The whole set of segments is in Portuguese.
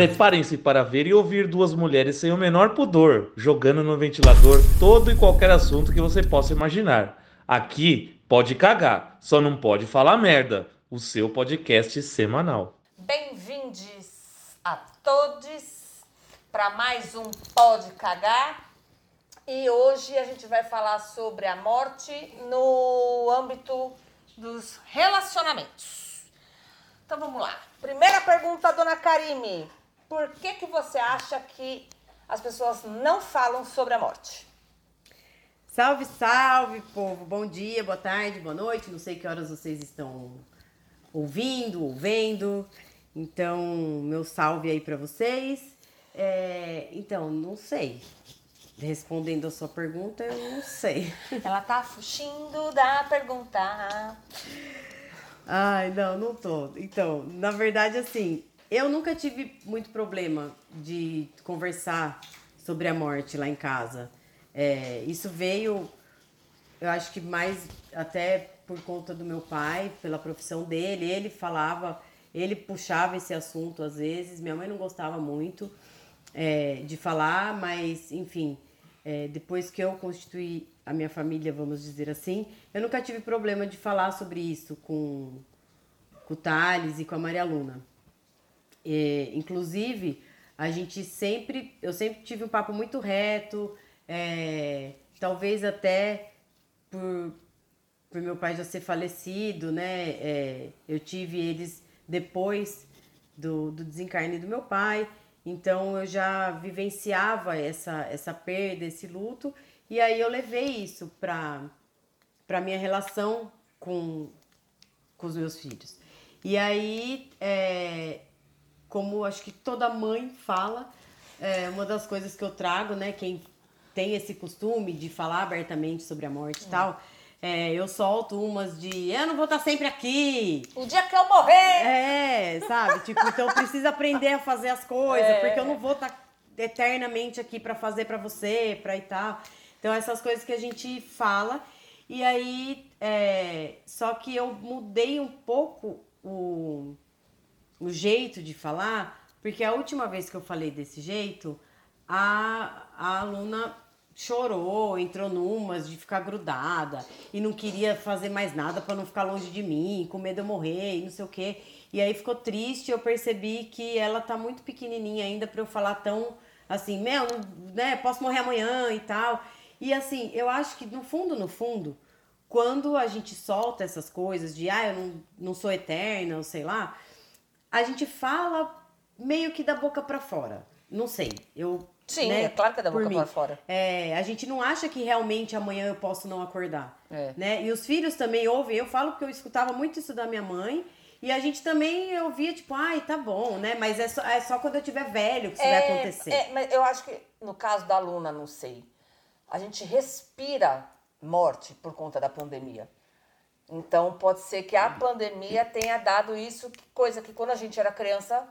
Preparem-se para ver e ouvir duas mulheres sem o menor pudor, jogando no ventilador todo e qualquer assunto que você possa imaginar. Aqui pode cagar, só não pode falar merda. O seu podcast semanal. Bem-vindos a todos para mais um Pode Cagar. E hoje a gente vai falar sobre a morte no âmbito dos relacionamentos. Então vamos lá. Primeira pergunta, dona Karime. Por que, que você acha que as pessoas não falam sobre a morte? Salve, salve, povo! Bom dia, boa tarde, boa noite. Não sei que horas vocês estão ouvindo ou vendo. Então, meu salve aí para vocês. É, então, não sei. Respondendo a sua pergunta, eu não sei. Ela tá fugindo da pergunta. Ai, não, não tô. Então, na verdade, assim, eu nunca tive muito problema de conversar sobre a morte lá em casa. É, isso veio, eu acho que mais até por conta do meu pai, pela profissão dele. Ele falava, ele puxava esse assunto às vezes. Minha mãe não gostava muito é, de falar, mas enfim, é, depois que eu constituí a minha família, vamos dizer assim, eu nunca tive problema de falar sobre isso com, com o Thales e com a Maria Luna. É, inclusive, a gente sempre, eu sempre tive um papo muito reto, é, talvez até por, por meu pai já ser falecido, né? É, eu tive eles depois do, do desencarne do meu pai, então eu já vivenciava essa, essa perda, esse luto, e aí eu levei isso para para minha relação com, com os meus filhos. E aí, é, como acho que toda mãe fala, é uma das coisas que eu trago, né? Quem tem esse costume de falar abertamente sobre a morte e hum. tal. É, eu solto umas de eu não vou estar sempre aqui. O dia que eu morrer! É, sabe? tipo, então eu preciso aprender a fazer as coisas, é. porque eu não vou estar eternamente aqui para fazer para você, para e tal. Então essas coisas que a gente fala. E aí, é, só que eu mudei um pouco o, o jeito de falar, porque a última vez que eu falei desse jeito, a, a aluna chorou, entrou numas de ficar grudada e não queria fazer mais nada para não ficar longe de mim, com medo de eu morrer e não sei o quê. E aí ficou triste, eu percebi que ela tá muito pequenininha ainda para eu falar tão assim, meu, né, posso morrer amanhã e tal. E assim, eu acho que no fundo, no fundo, quando a gente solta essas coisas de ah, eu não, não sou eterna, ou sei lá, a gente fala meio que da boca para fora. Não sei, eu. Sim, né, é claro que é da boca para fora. É, a gente não acha que realmente amanhã eu posso não acordar. É. Né? E os filhos também ouvem. Eu falo porque eu escutava muito isso da minha mãe. E a gente também ouvia, tipo, ai, tá bom, né? Mas é só, é só quando eu tiver velho que isso é, vai acontecer. É, mas eu acho que no caso da Luna, não sei. A gente respira morte por conta da pandemia. Então, pode ser que a pandemia tenha dado isso, coisa que quando a gente era criança,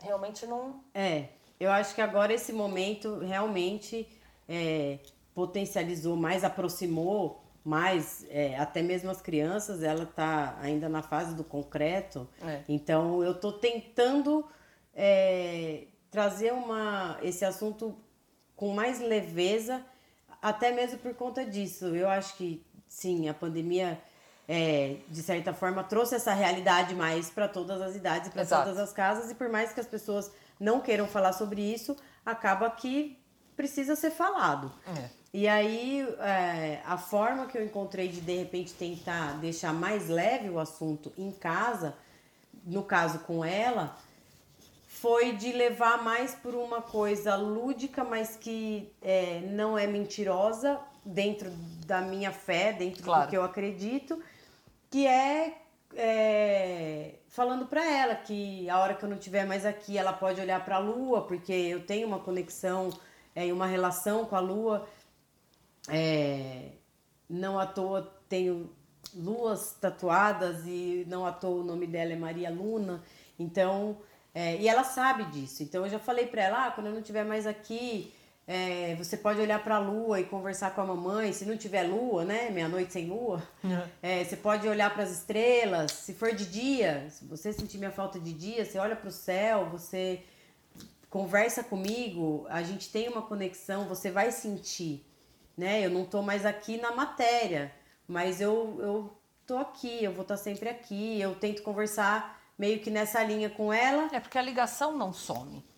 realmente não. É, eu acho que agora esse momento realmente é, potencializou mais, aproximou mais, é, até mesmo as crianças, ela está ainda na fase do concreto. É. Então, eu estou tentando é, trazer uma, esse assunto com mais leveza, até mesmo por conta disso. Eu acho que, sim, a pandemia é, de certa forma, trouxe essa realidade mais para todas as idades e para todas as casas. E por mais que as pessoas não queiram falar sobre isso, acaba que precisa ser falado. É. E aí, é, a forma que eu encontrei de, de repente, tentar deixar mais leve o assunto em casa, no caso com ela, foi de levar mais por uma coisa lúdica, mas que é, não é mentirosa, dentro da minha fé, dentro claro. do que eu acredito que é, é falando para ela que a hora que eu não estiver mais aqui, ela pode olhar para a lua, porque eu tenho uma conexão é, e é, uma relação com a lua. É, não à toa tenho luas tatuadas e não à toa o nome dela é Maria Luna. Então, é, e ela sabe disso. Então eu já falei para ela, ah, quando eu não estiver mais aqui, é, você pode olhar para a lua e conversar com a mamãe. Se não tiver lua, né? Meia-noite sem lua. É. É, você pode olhar para as estrelas. Se for de dia, se você sentir minha falta de dia, você olha para o céu, você conversa comigo, a gente tem uma conexão, você vai sentir, né? Eu não tô mais aqui na matéria, mas eu, eu tô aqui, eu vou estar sempre aqui, eu tento conversar meio que nessa linha com ela. É porque a ligação não some.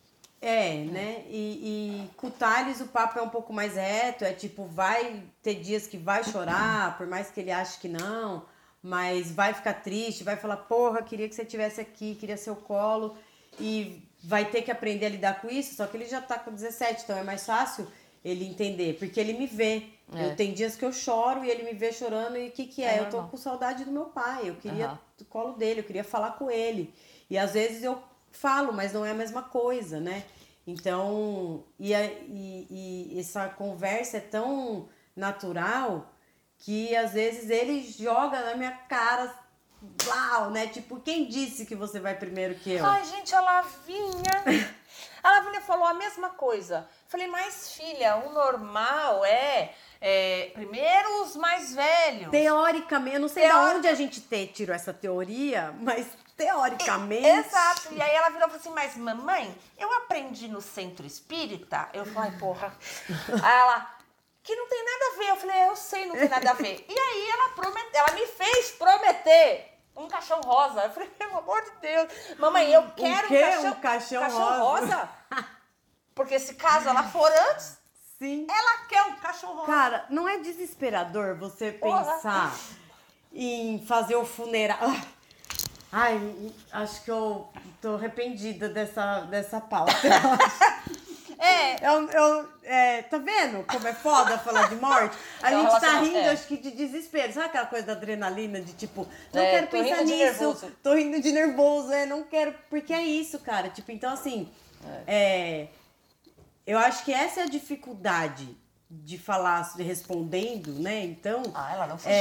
É, né? E, e com o Thales o papo é um pouco mais reto, é tipo, vai ter dias que vai chorar, por mais que ele ache que não, mas vai ficar triste, vai falar, porra, queria que você estivesse aqui, queria seu colo, e vai ter que aprender a lidar com isso, só que ele já tá com 17, então é mais fácil ele entender, porque ele me vê. É. Eu tenho dias que eu choro e ele me vê chorando e o que que é? É eu tô com saudade do meu pai, eu queria Aham. o colo dele, eu queria falar com ele. E às vezes eu falo, mas não é a mesma coisa, né? Então, e, a- e, e essa conversa é tão natural que às vezes ele joga na minha cara, blau, né? Tipo, quem disse que você vai primeiro que eu? Ai, gente, a Lavinha. A Lavinha falou a mesma coisa. Falei, mas filha, o normal é, é, primeiro os mais velhos. Teoricamente, eu não sei de onde a gente te- tirou essa teoria, mas teoricamente. Exato. E aí ela virou e falou assim, mas mamãe, eu aprendi no centro espírita. Eu falei, porra. Aí ela, que não tem nada a ver. Eu falei, eu sei, não tem nada a ver. E aí ela prometeu, ela me fez prometer um caixão rosa. Eu falei, pelo amor de Deus. Mamãe, eu quero um caixão, Um caixão rosa. Porque se caso ela for antes, Sim. ela quer um cachorro rosa. Cara, não é desesperador você Porra. pensar em fazer o funeral. Ai, acho que eu tô arrependida dessa, dessa pauta. É, Eu, eu, é, tá vendo como é foda falar de morte? A É gente tá rindo, é. acho que de desespero. Sabe aquela coisa da adrenalina, de tipo, não É, quero pensar nisso, tô rindo de nervoso, é, não quero. Porque é isso, cara. Tipo, então assim, é, eu acho que essa é a dificuldade de falar, de respondendo, né? Então. Ah, ela não fugiu.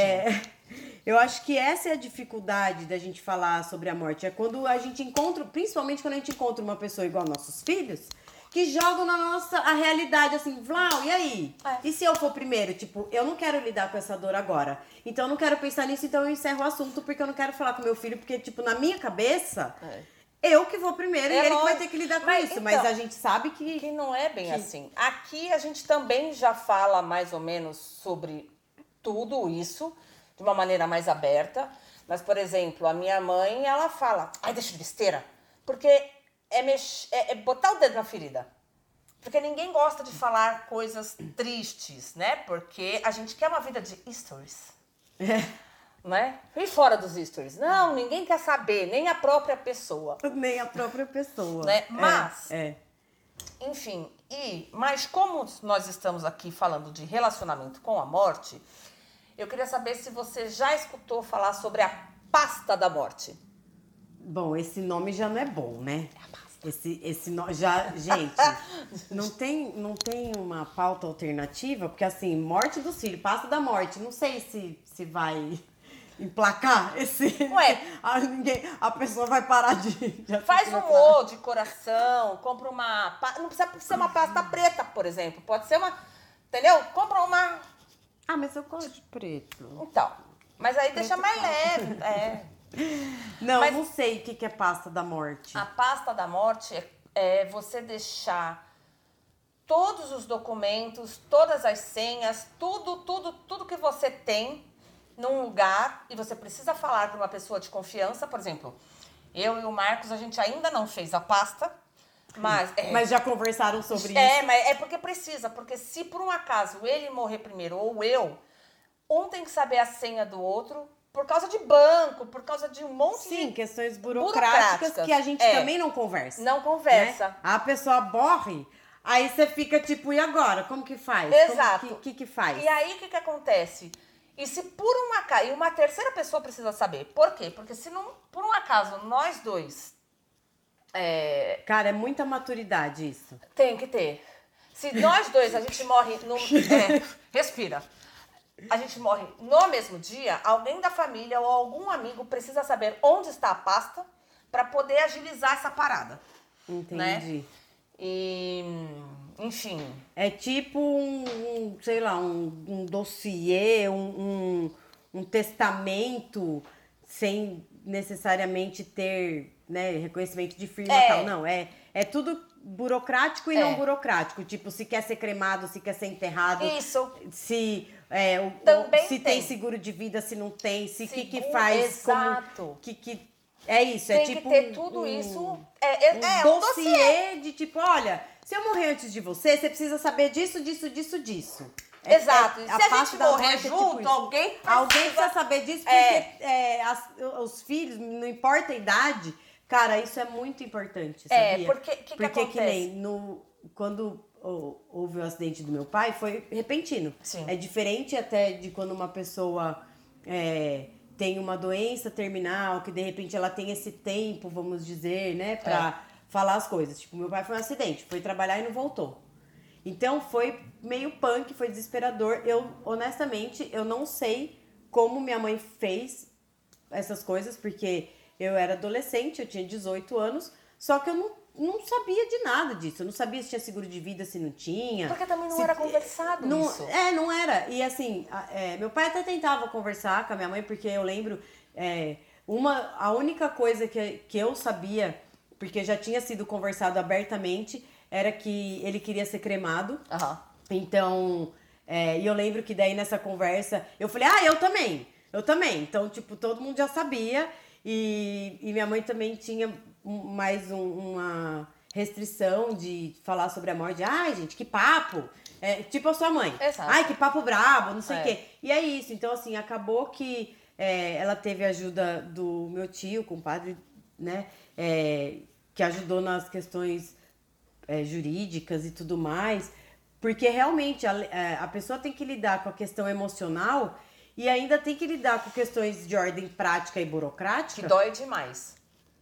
Eu acho que essa é a dificuldade da gente falar sobre a morte. É quando a gente encontra, principalmente quando a gente encontra uma pessoa igual nossos filhos, que jogam na nossa a realidade assim, Vlau, e aí? É. E se eu for primeiro? Tipo, eu não quero lidar com essa dor agora. Então eu não quero pensar nisso, então eu encerro o assunto, porque eu não quero falar com meu filho, porque, tipo, na minha cabeça, É. eu que vou primeiro É e ele que vai ter que lidar com Mas, isso. então, Mas a gente sabe que. Que não é bem Que- assim. Aqui a gente também já fala mais ou menos sobre tudo isso de uma maneira mais aberta. Mas, por exemplo, a minha mãe, ela fala, ai, deixa de besteira. Porque é, mex... é, é botar o dedo na ferida. Porque ninguém gosta de falar coisas tristes, né? Porque a gente quer uma vida de stories. Né? E fora dos stories? Não, ninguém quer saber, nem a própria pessoa. Nem a própria pessoa. Né? É, Mas- É. Enfim, e mas como nós estamos aqui falando de relacionamento com a morte, eu queria saber se você já escutou falar sobre a pasta da morte. Bom, esse nome já não é bom, né? Esse, esse nome já, gente, não tem, não tem uma pauta alternativa, porque assim, morte dos filhos, pasta da morte, não sei se, se vai emplacar esse. Ué. a, ninguém, a pessoa vai parar de. de Faz um O de coração, compra uma. Não precisa ser uma pasta preta, por exemplo. Pode ser uma. Entendeu? Compra uma. Ah, mas eu gosto de preto. Então. Mas aí deixa mais leve. É. Não, Mas- não sei o que, que é pasta da morte. A pasta da morte é, é você deixar todos os documentos, todas as senhas, tudo, tudo, tudo que você tem num lugar e você precisa falar para uma pessoa de confiança, por exemplo, eu e o Marcos, a gente ainda não fez a pasta, mas é, Mas já conversaram sobre é, isso. mas é porque precisa, porque se por um acaso ele morrer primeiro ou eu, um tem que saber a senha do outro por causa de banco, por causa de um monte Sim, de questões burocráticas, burocráticas, que a gente é. também não conversa. não conversa. né? A pessoa morre, aí você fica tipo, e agora? Como que faz? Exato. O que, que, que faz? E aí, o que, que acontece? E se por um acaso. E uma terceira pessoa precisa saber. Por quê? Porque se não, por um acaso nós dois. É, Cara, é muita maturidade isso. tem que ter. Se nós dois a gente morre. No, é, respira. A gente morre no mesmo dia, alguém da família ou algum amigo precisa saber onde está a pasta para poder agilizar essa parada. Entendi. E. Enfim. É tipo um, um, sei lá, um, um dossiê, um, um, um testamento, sem necessariamente ter né, reconhecimento de firma É. e tal. Não, é, é tudo burocrático e É. não burocrático. Tipo, se quer ser cremado, se quer ser enterrado, Isso. se, é, o- Também se tem. tem. seguro de vida, se não tem, se o que, que faz, como, Exato. que, que é isso, Tem é tipo que ter um- tudo um- isso. É, é, um é um dossiê, dossiê. de tipo, olha, se eu morrer antes de você, você precisa saber disso, disso, disso, disso. É- Exato. é- Se a, gente parte da morrer morte é tipo junto, alguém precisa... Alguém precisa saber disso, porque É. é, as- os filhos, não importa a idade, cara, isso é muito importante, É, sabia? porque que que porque que acontece? nem no, quando houve o acidente do meu pai, foi repentino. Sim. É diferente até de quando uma pessoa é, tem uma doença terminal, que de repente ela tem esse tempo, vamos dizer, né, pra falar as coisas. Tipo, meu pai foi um acidente, foi trabalhar e não voltou. Então foi meio punk, foi desesperador. Eu, honestamente, eu não sei como minha mãe fez essas coisas, porque eu era adolescente, eu tinha 18 anos, só que eu não, não sabia de nada disso. Eu não sabia se tinha seguro de vida, se não tinha. Porque também não se- era conversado não, isso. É, não era. E assim, é, meu pai até tentava conversar com a minha mãe, porque eu lembro, é, uma, a única coisa que, que eu sabia, porque já tinha sido conversado abertamente, era que ele queria ser cremado. Aham. Então, é, e eu lembro que daí nessa conversa, eu falei, ah, eu também, eu também. Então, tipo, todo mundo já sabia. E, e minha mãe também tinha mais um- uma restrição de falar sobre a morte. Ai, gente, que papo! É, tipo a sua mãe. Exato. Ai, que papo brabo, não sei o É. quê. E é isso. Então, assim, acabou que é, ela teve ajuda do meu tio, compadre, né? é, que ajudou nas questões é, jurídicas e tudo mais, porque realmente a, é, a pessoa tem que lidar com a questão emocional e ainda tem que lidar com questões de ordem prática e burocrática Que dói demais.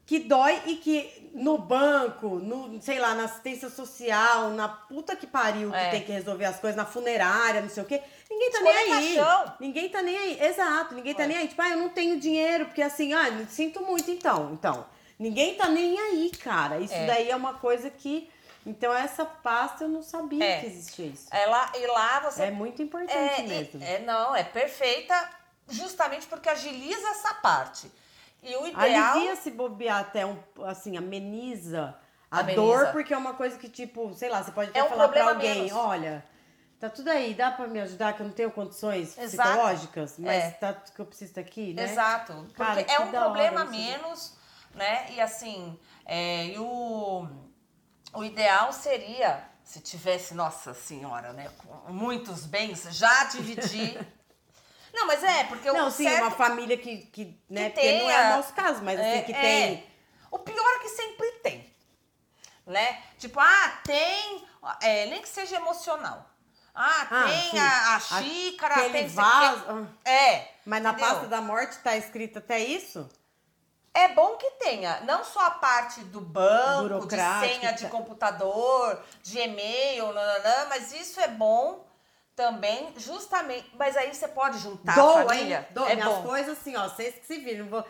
que dói e que no banco, no, sei lá, na assistência social, na puta que pariu que É. tem que resolver as coisas, na funerária, não sei o quê, ninguém tá Escolher nem aí. caixão. Ninguém tá nem aí. Exato, ninguém tá Ué. nem aí. Tipo, ah, eu não tenho dinheiro, porque assim, ah, sinto muito então. Então, ninguém tá nem aí, cara. Isso É. daí é uma coisa que. Então, essa pasta eu não sabia É. que existia isso. É lá, e lá você É muito importante É, mesmo. é, é, não, é perfeita justamente porque agiliza essa parte. E o ideal. Alivia se bobear até um, assim, ameniza a Ameniza. dor, porque é uma coisa que, tipo, sei lá, você pode até É um falar pra alguém, menos. olha, tá tudo aí, dá pra me ajudar, que eu não tenho condições Exato. psicológicas, mas É. tá que eu preciso estar aqui, né? Exato. Porque Cara, é que um problema menos, né? E assim, é, e o, o ideal seria, se tivesse, nossa senhora, né? Muitos bens, já dividir. Não, mas é, porque Não, sim, certo... uma família que, que né, que porque não é o nosso caso, mas assim, É, que é. tem... O pior é que sempre tem. Né? Tipo, ah, tem. é, nem que seja emocional. Ah, Ah, tem a, a xícara, Aquele tem. vaso... É. Mas na entendeu? pasta da morte tá escrito até isso? É bom que tenha, não só a parte do banco, de senha de computador, de e-mail, nananã, mas isso é bom também, justamente. Mas aí você pode juntar a Doa, família. hein? Doa. é Minhas bom. coisas assim, ó, vocês que se viram. Vou...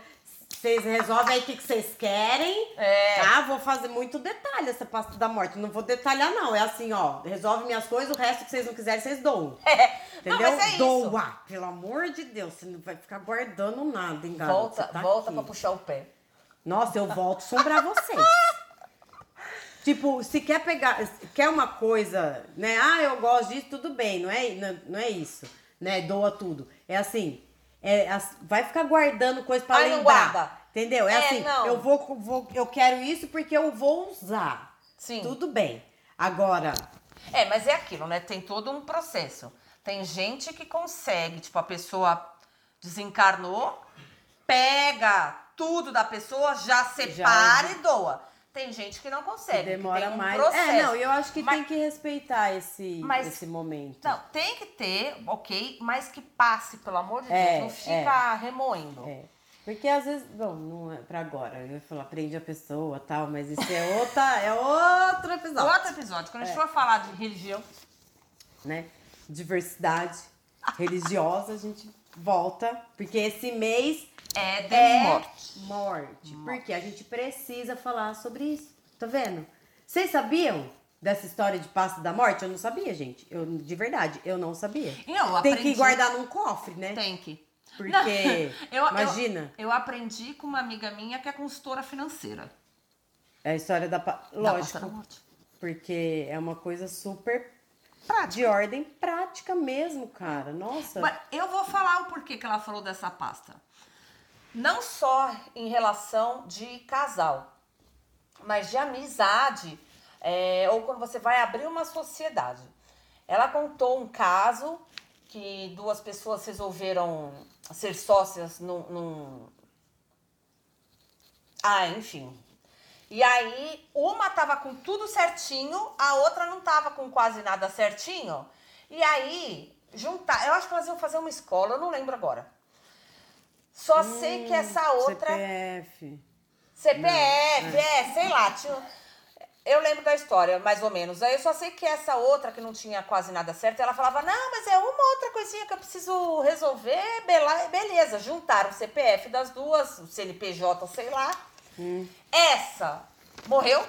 Vocês resolvem aí o que, que vocês querem. É. Tá? Vou fazer muito detalhe essa pasta da morte. Não vou detalhar, não. É assim, ó. Resolve minhas coisas, o resto que vocês não quiserem, vocês doam. É. Entendeu? Não, é isso. Doa. Pelo amor de Deus. Você não vai ficar guardando nada, hein, garoto? Volta, tá volta aqui. pra puxar o pé. Nossa, eu volto sombrar vocês. tipo, se quer pegar, se quer uma coisa, né? Ah, eu gosto disso, tudo bem, não é, não, não é isso, né? Doa tudo. É assim, é, as- vai ficar guardando coisa pra Ai, lembrar. guarda. Entendeu? É, É, assim, não. eu vou, vou, eu quero isso porque eu vou usar. Sim. Tudo bem. Agora, É, mas é aquilo, né? Tem todo um processo. Tem gente que consegue, tipo, a pessoa desencarnou, pega tudo da pessoa, já separa e doa. Tem gente que não consegue. que demora um mais. Processo. É, não, eu acho que Mas- tem que respeitar esse, Mas- esse momento. Não, tem que ter, ok, mas que passe, pelo amor de É, Deus. Não fica remoendo. É. Porque às vezes, bom, não é pra agora. Eu ia falar, prende a pessoa tal, mas isso é outra, é outro episódio. Outro episódio, quando a gente for falar de religião, Né? Diversidade religiosa, a gente volta. Porque esse mês é de é morte. morte. Porque a gente precisa falar sobre isso. Tá vendo? Vocês sabiam dessa história de passo da morte? Eu não sabia, gente. Eu, de verdade, eu não sabia. Eu Tem que guardar num cofre, né? Tem que. Porque, Eu- eu- imagina, Eu aprendi com uma amiga minha que é consultora financeira. é a história da... Da Lógico, pasta da morte. porque é uma coisa super Prática. de ordem prática mesmo, cara. Nossa. Mas eu vou falar o porquê que ela falou dessa pasta. Não só em relação de casal, mas de amizade, é, ou quando você vai abrir uma sociedade. Ela contou um caso que duas pessoas resolveram ser sócias num. num... Ah, enfim. E aí, uma tava com tudo certinho, a outra não tava com quase nada certinho. E aí, juntar. Eu acho que elas iam fazer uma escola, eu não lembro agora. Só sei que essa outra. CPF. CPF, é, sei lá. Tinha... Eu lembro da história, mais ou menos. Aí eu só sei que essa outra, que não tinha quase nada certo, ela falava: Não, mas é uma outra coisinha que eu preciso resolver. bela- Beleza, juntaram o CPF das duas, o CNPJ, sei lá. Essa morreu.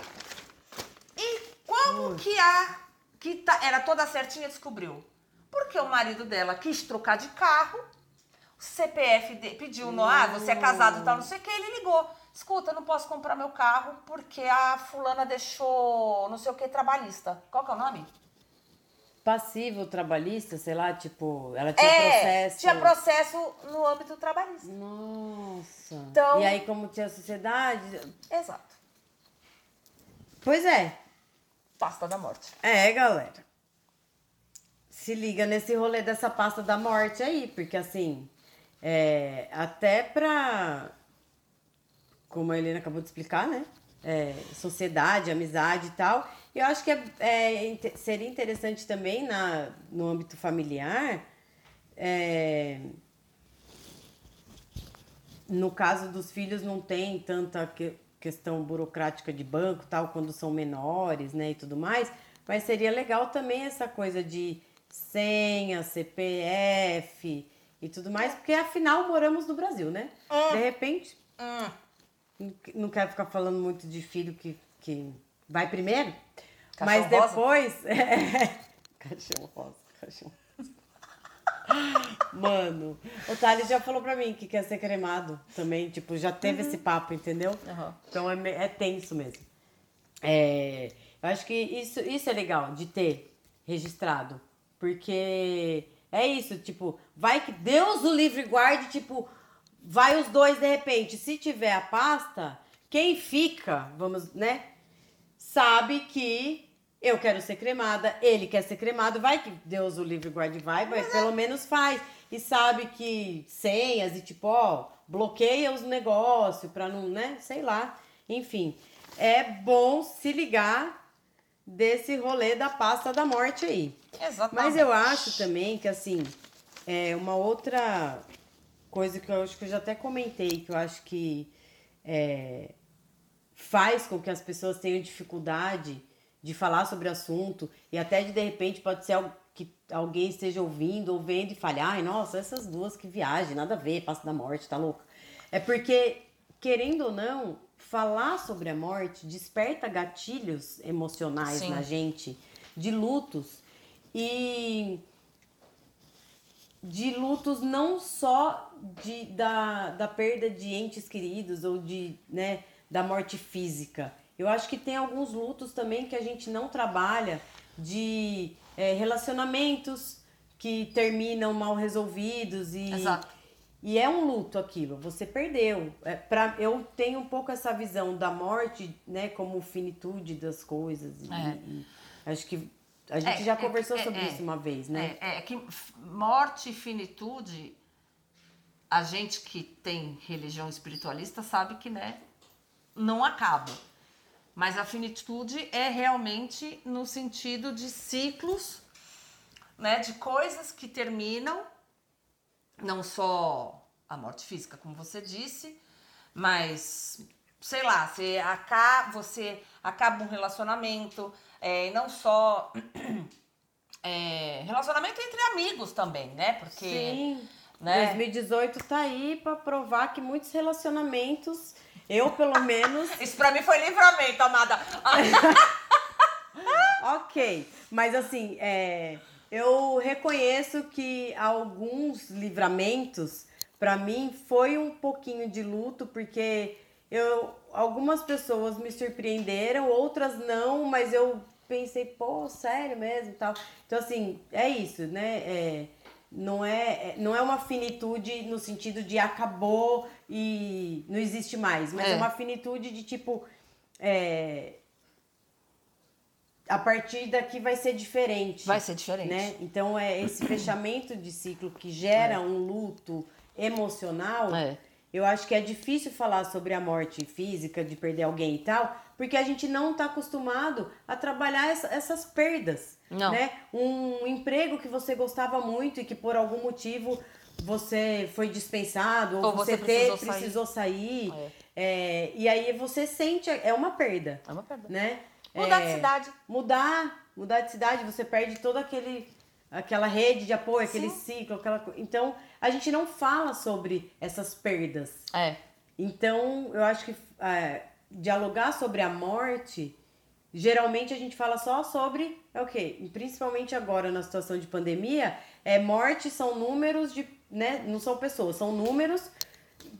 E como que a que tá- era toda certinha descobriu? Porque o marido dela quis trocar de carro, o CPF de- pediu no ah, você é casado e tal, não sei o que, ele ligou. Escuta, não posso comprar meu carro porque a fulana deixou não sei o que trabalhista. Qual que é o nome? Passivo trabalhista, sei lá, tipo, ela tinha é, processo. tinha processo no âmbito trabalhista. Nossa. Então- E aí, como tinha sociedade. Exato. Pois é. Pasta da morte. É, galera. Se liga nesse rolê dessa pasta da morte aí, porque assim, é, até pra. Como a Helena acabou de explicar, né? É, sociedade, amizade e tal. Eu acho que é, é seria interessante também na, no âmbito familiar. é, no caso dos filhos não tem tanta que- questão burocrática de banco tal quando são menores né e tudo mais mas seria legal também essa coisa de senha CPF e tudo mais porque afinal moramos no Brasil né de repente não- não quero ficar falando muito de filho que, que vai primeiro Cachorro mas rosa? depois cachorro rosa cachorro Mano, o Thales já falou pra mim que quer ser cremado também. Tipo, já teve esse papo, entendeu? Uhum. Então é, é tenso mesmo. É, eu acho que isso, isso é legal de ter registrado. Porque é isso, tipo, vai que Deus o livre guarde, tipo, vai os dois de repente. Se tiver a pasta, quem fica, vamos, né? Sabe que eu quero ser cremada, ele quer ser cremado, vai que Deus o livre guarde vai, mas pelo menos faz. E sabe que senhas e tipo, ó, bloqueia os negócios pra não, né, sei lá. Enfim, é bom se ligar desse rolê da pasta da morte aí. Exatamente. Mas eu acho também que, assim, é uma outra coisa que eu acho que eu já até comentei, que eu acho que é, faz com que as pessoas tenham dificuldade de falar sobre o assunto e até de, de repente, pode ser algo que alguém esteja ouvindo ou vendo e fale, ai, nossa, essas duas que viagem, nada a ver, passa da morte, tá louca. É porque, querendo ou não, falar sobre a morte desperta gatilhos emocionais Sim. na gente, de lutos. E de lutos não só de, da, da perda de entes queridos ou de, né, da morte física. Eu acho que tem alguns lutos também que a gente não trabalha de é, relacionamentos que terminam mal resolvidos e Exato. e é um luto aquilo, você perdeu. É, pra, eu tenho um pouco essa visão da morte, né, como finitude das coisas. E, É. e acho que a gente É, já é, conversou é, sobre é. isso uma vez, né? É, que morte e finitude, a gente que tem religião espiritualista sabe que, né, não acaba. Mas a finitude é realmente no sentido de ciclos, né, de coisas que terminam, não só a morte física, como você disse, mas sei lá, você acaba, você acaba um relacionamento, é, não só é, relacionamento entre amigos também, né? Porque Sim. né? 2018 tá aí pra provar que muitos relacionamentos, eu pelo menos, isso pra mim foi livramento, amada. ok. Mas assim, é, eu reconheço que alguns livramentos para mim foi um pouquinho de luto, porque eu algumas pessoas me surpreenderam, outras não, mas eu pensei, pô, sério mesmo, tal. Então assim, é isso, né? É, não é, não é uma finitude no sentido de acabou e não existe mais, mas é, é uma finitude de tipo. É, a partir daqui vai ser diferente. Vai ser diferente. Né? Então é esse fechamento de ciclo que gera é. um luto emocional. É. Eu acho que é difícil falar sobre a morte física, de perder alguém e tal, porque a gente não está acostumado a trabalhar essa, essas perdas. Não. Né? Um emprego que você gostava muito e que por algum motivo você foi dispensado ou, ou você, você precisou, ter, sair. precisou sair. É. É, e aí você sente, é uma perda. É uma perda. Né? Mudar de é, cidade. Mudar, mudar de cidade, você perde todo aquele aquela rede de apoio, Sim. aquele ciclo, aquela Então, a gente não fala sobre essas perdas. É. Então, eu acho que é, dialogar sobre a morte, geralmente a gente fala só sobre é o quê? Principalmente agora na situação de pandemia, é morte são números de, né, não são pessoas, são números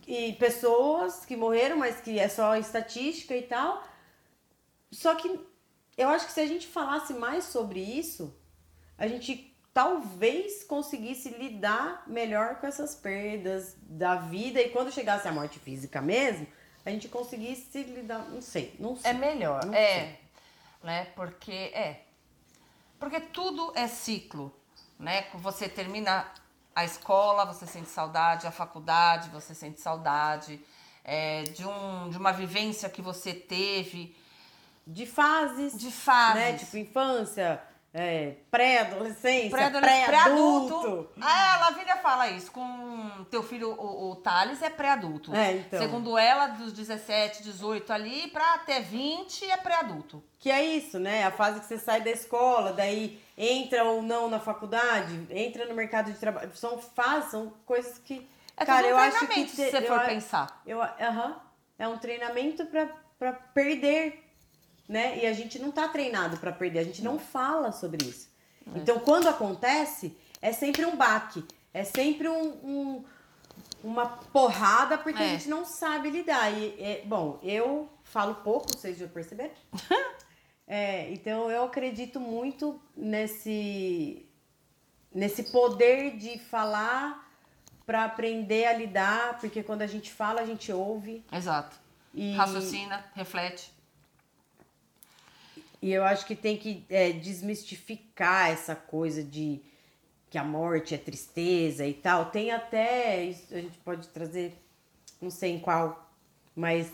e pessoas que morreram, mas que é só estatística e tal. Só que eu acho que se a gente falasse mais sobre isso, a gente talvez conseguisse lidar melhor com essas perdas da vida e quando chegasse a morte física mesmo, a gente conseguisse lidar, não sei, não sei. É melhor, é, sei. né? Porque é. Porque tudo é ciclo, né? Você termina a escola, você sente saudade, a faculdade, você sente saudade é, de, um, de uma vivência que você teve de fases. De fases. Né? Tipo, infância, é, pré-adolescência, pré-adulto. Pré ah, a Lavínia fala isso. Com teu filho, o, o Thales, é pré-adulto. É, então. Segundo ela, dos 17, 18 ali, pra até 20 é pré-adulto. Que é isso, né? A fase que você sai da escola, daí entra ou não na faculdade, entra no mercado de trabalho. São fases, são coisas que. É cara, um eu acho que. Se você for pensar. Eu, uh -huh, é um treinamento pra, pra perder né? E a gente não tá treinado para perder, a gente não fala sobre isso. É. Então, quando acontece, é sempre um baque, é sempre um, um uma porrada porque é. a gente não sabe lidar. E, é, bom, eu falo pouco, vocês já perceberam? é, então, eu acredito muito nesse, nesse poder de falar para aprender a lidar, porque quando a gente fala, a gente ouve. Exato. E... Raciocina, reflete. E eu acho que tem que é, desmistificar essa coisa de que a morte é tristeza e tal. Tem até, isso a gente pode trazer, não sei em qual, mas.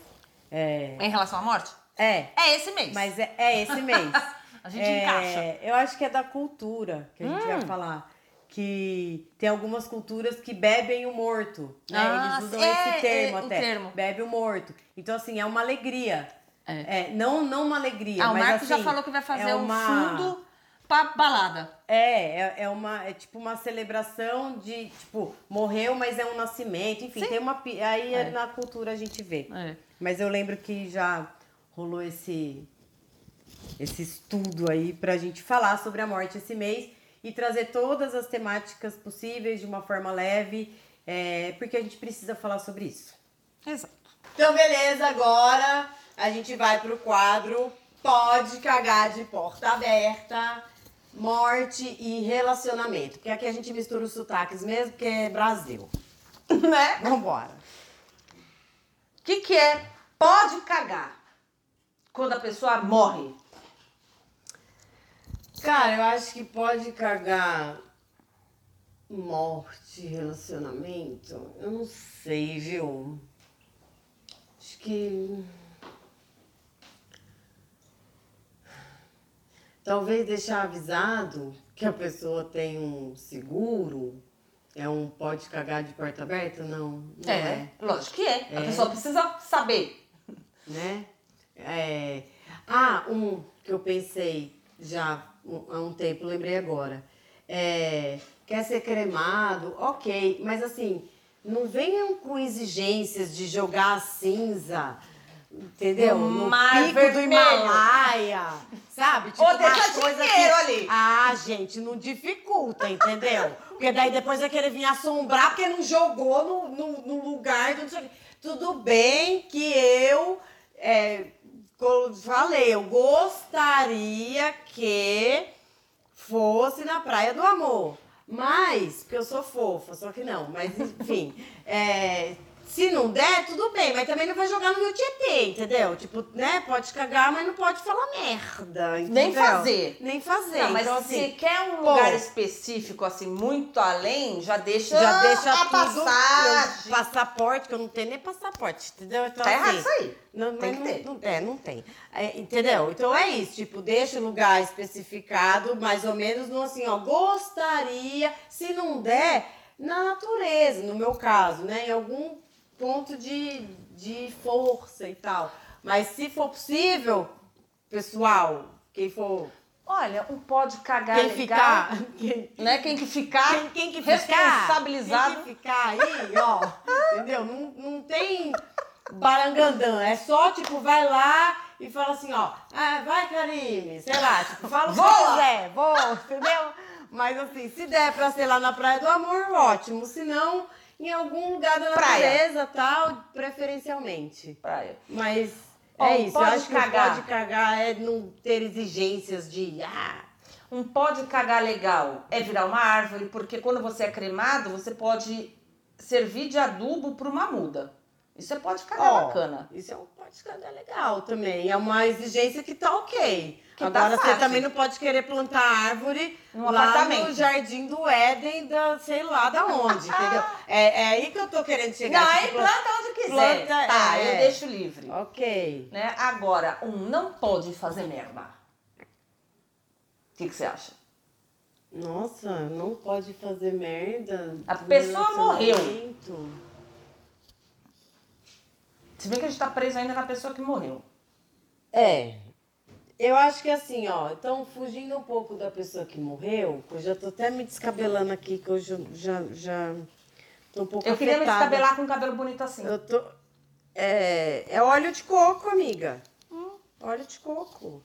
É... Em relação à morte? É. É esse mês. Mas é, é esse mês. a gente é, encaixa. Eu acho que é da cultura que a gente hum. vai falar. Que tem algumas culturas que bebem o morto. Né? Ah, Eles usam é, esse termo até. Termo. Bebe o morto. Então, assim, é uma alegria. É. é. não, não uma alegria. Ah, mas, o Marcos assim, já falou que vai fazer é uma... um fundo pra balada. É, é, é, uma, é tipo uma celebração de, tipo, morreu, mas é um nascimento. Enfim, Sim. tem uma. Aí é. na cultura a gente vê. É. Mas eu lembro que já rolou esse, esse estudo aí pra gente falar sobre a morte esse mês e trazer todas as temáticas possíveis de uma forma leve, é, porque a gente precisa falar sobre isso. Exato. Então, beleza, agora a gente vai pro quadro Pode Cagar de Porta Aberta, Morte e Relacionamento. Porque aqui a gente mistura os sotaques mesmo, porque é Brasil. né? Vambora. O que, que é pode cagar quando a pessoa morre? Cara, eu acho que pode cagar morte, relacionamento. Eu não sei, viu? Acho que. Talvez deixar avisado que a pessoa tem um seguro. É um pode cagar de porta aberta? Não. não é, é, lógico que é. é. A pessoa precisa saber. Né? É... Ah, um que eu pensei já há um tempo, lembrei agora. É... Quer ser cremado? Ok, mas assim, não venham com exigências de jogar cinza, entendeu? No, no pico vermelho. do Himalaia Sabe? Tipo, Ou deixa umas coisas dinheiro ali. Ah, gente, não dificulta, entendeu? Porque daí depois vai querer vir assombrar porque não jogou no, no, no lugar não. Tudo bem que eu é, falei, eu gostaria que fosse na Praia do Amor. Mas, porque eu sou fofa, só que não. Mas, enfim, é, se não der, tudo bem. Mas também não vai jogar no Rio Tietê, entendeu? Tipo, né? Pode cagar, mas não pode falar merda, entendeu? Nem fazer. Nem fazer. Não, mas então, se assim, quer um pô. lugar específico, assim, muito além, já deixa, já deixa a tudo... passagem. Passaporte, que eu não tenho nem passaporte, entendeu? Então, Tá errado assim, isso aí. Não, Tem que ter. Não, não, é, não tem. É, entendeu? Então é isso, tipo, deixa o lugar especificado, mais ou menos, no assim, ó, gostaria, se não der, na natureza, no meu caso, né? Em algum ponto de, de força e tal. Mas se for possível, pessoal, quem for. Olha, um pode cagar Quem ficar. Quem, né? Quem que ficar quem, quem que ficar, responsabilizado. Quem que ficar aí, ó, entendeu? Não, não tem barangandã, é só, tipo, vai lá e fala assim, ó, ah, vai, Karine, sei lá, tipo, fala o que Voa! você quiser, voa, entendeu? Mas assim, se der pra ser lá na Praia do Amor, ótimo, se não, em algum lugar da Praia. natureza, tal, preferencialmente. Praia. Mas é isso, eu pode acho que cagar. o pode cagar é não ter exigências de, ah, Um pode cagar legal é virar uma árvore, porque quando você é cremado, você pode servir de adubo para uma muda. Isso é pode cagar Ó, bacana. Isso é um pode cagar legal também. É uma exigência que tá ok. Que tá Agora você fácil. também não pode querer plantar árvore No lá apartamento. no jardim do Éden, da, sei lá da onde, entendeu? É, é aí que eu tô querendo chegar. Não, aí tipo, planta onde quiser. planta, tá, é. eu deixo livre. Ok. Né? Agora, um não pode fazer merda. O que que você acha? Nossa, não pode fazer merda. A pessoa morreu. Se bem que a gente tá preso ainda na pessoa que morreu. É. Eu acho que assim, ó, então fugindo um pouco da pessoa que morreu, eu já tô até me descabelando aqui, que eu já, já, já tô um pouco Eu queria me afetada. descabelar com um cabelo bonito assim. Eu tô. É, é óleo de coco, amiga. Óleo de coco.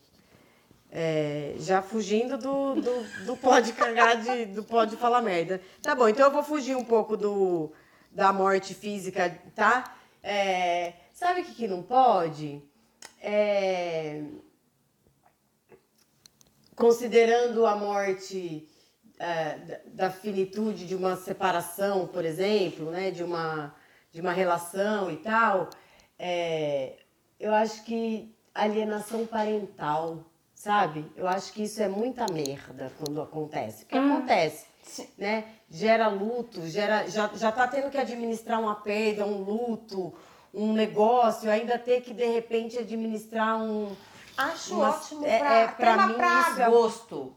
É, já fugindo do, do, do pode cagar, de, do pode falar merda. Tá bom, então eu vou fugir um pouco do, da morte física, tá? É, sabe o que, que não pode? É, considerando a morte é, da, finitude de uma separação, por exemplo, né, de uma, de uma relação e tal, é, eu acho que alienação parental, sabe? Eu acho que isso é muita merda quando acontece. Porque acontece, né? Gera luto, gera, já, já tá tendo que administrar uma perda, um luto, um negócio, ainda ter que, de repente, administrar um... Acho ótimo é- pra, é, pra tema mim, pra isso agosto.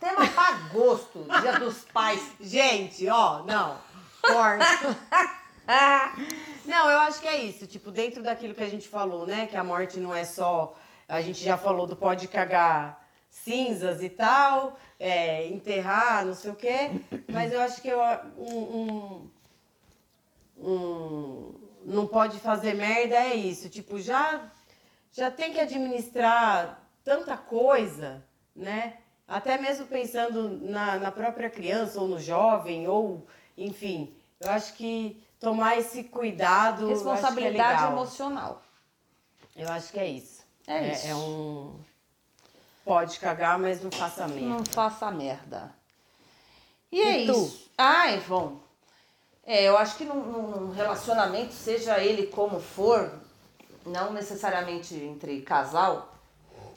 Tema pra agosto, dia dos pais. Gente, ó, não. Corta. não, eu acho que é isso. Tipo, dentro daquilo que a gente falou, né? Que a morte não é só. A gente já falou do pode cagar cinzas e tal, é, enterrar, não sei o quê. Mas eu acho que eu, um, um, um- não pode fazer merda é isso. Tipo, já, já tem que administrar tanta coisa, né? Até mesmo pensando na, na própria criança ou no jovem, ou enfim, eu acho que tomar esse cuidado. é Responsabilidade legal. emocional. Eu acho que é isso. É isso. É um. Pode cagar, mas não faça merda. Não faça merda. E é E tu? isso. Ai, bom. É, eu acho que num, num relacionamento, seja ele como for, não necessariamente entre casal.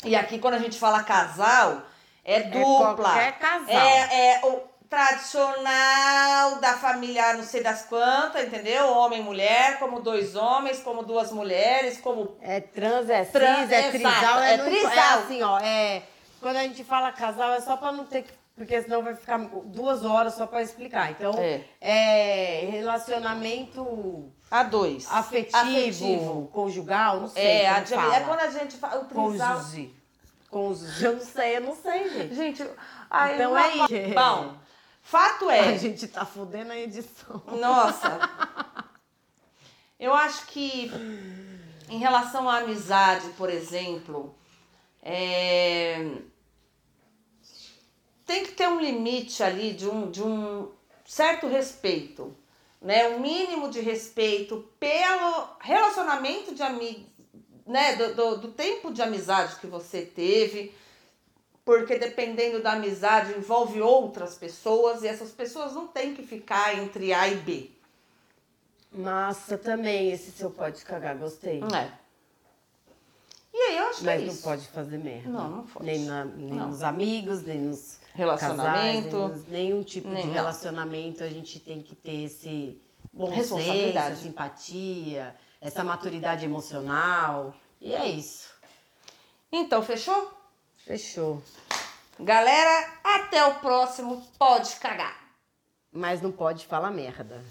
E aqui, quando a gente fala casal, é dupla. qualquer casal. É, é o tradicional da família não sei das quantas, entendeu? Homem e mulher, como dois homens, como duas mulheres, como É trans, é cis, Trans, é exato, trisal, é é, não- é trisal. assim, ó, é... Quando a gente fala casal, é só pra não ter que... Porque senão vai ficar duas horas só pra explicar. Então, É. é, relacionamento a dois. afetivo, conjugal, não sei É, a, é quando a gente fala o trisal. Cônjuge. Cônjuge. Eu não sei, eu não sei, gente. Gente, ai, Então é isso. Bom, fato A é, gente tá fudendo a edição. nossa, eu acho que em relação à amizade, por exemplo, É, Tem que ter um limite ali de um, de um certo respeito, né? Um mínimo de respeito pelo relacionamento de amigos, né? Do, do, do tempo de amizade que você teve, porque dependendo da amizade envolve outras pessoas e essas pessoas não têm que ficar entre A e B. Massa também, esse seu pode cagar, gostei. É. E aí eu acho Mas que é não isso. pode fazer merda. Não, não pode. Nem, na- nem Não. nos amigos, nem nos Relacionamento. casais, nenhum tipo de relacionamento a gente tem que ter esse bom senso, Responsabilidade. essa simpatia, essa maturidade emocional. E é isso. Então, fechou? Fechou. Galera, até o próximo Pode Cagar. Mas não pode falar merda.